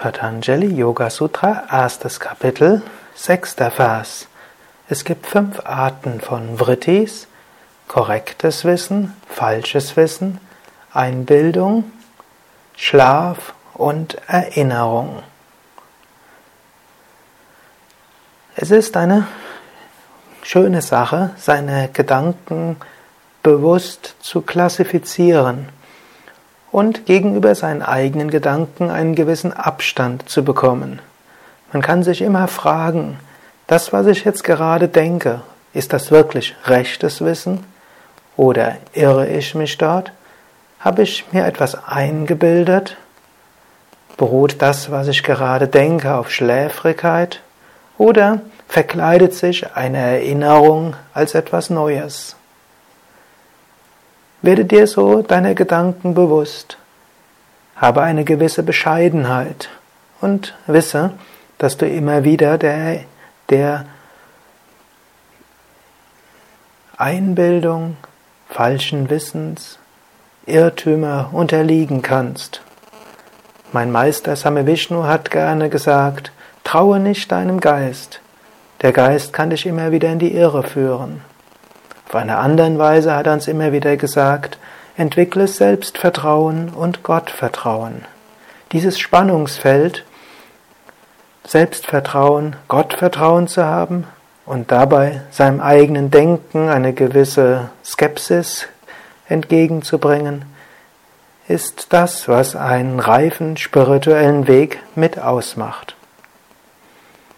Patanjali Yoga Sutra, erstes Kapitel, sechster Vers. Es gibt fünf Arten von Vrittis: korrektes Wissen, falsches Wissen, Einbildung, Schlaf und Erinnerung. Es ist eine schöne Sache, seine Gedanken bewusst zu klassifizieren und gegenüber seinen eigenen Gedanken einen gewissen Abstand zu bekommen. Man kann sich immer fragen, das, was ich jetzt gerade denke, ist das wirklich rechtes Wissen? Oder irre ich mich dort? Habe ich mir etwas eingebildet? Beruht das, was ich gerade denke, auf Schläfrigkeit? Oder verkleidet sich eine Erinnerung als etwas Neues? Werde dir so deiner Gedanken bewusst. Habe eine gewisse Bescheidenheit und wisse, dass du immer wieder der, der Einbildung, falschen Wissens, Irrtümer unterliegen kannst. Mein Meister Same Vishnu hat gerne gesagt, traue nicht deinem Geist. Der Geist kann dich immer wieder in die Irre führen. Auf einer anderen Weise hat er uns immer wieder gesagt, entwickle Selbstvertrauen und Gottvertrauen. Dieses Spannungsfeld, Selbstvertrauen, Gottvertrauen zu haben und dabei seinem eigenen Denken eine gewisse Skepsis entgegenzubringen, ist das, was einen reifen spirituellen Weg mit ausmacht.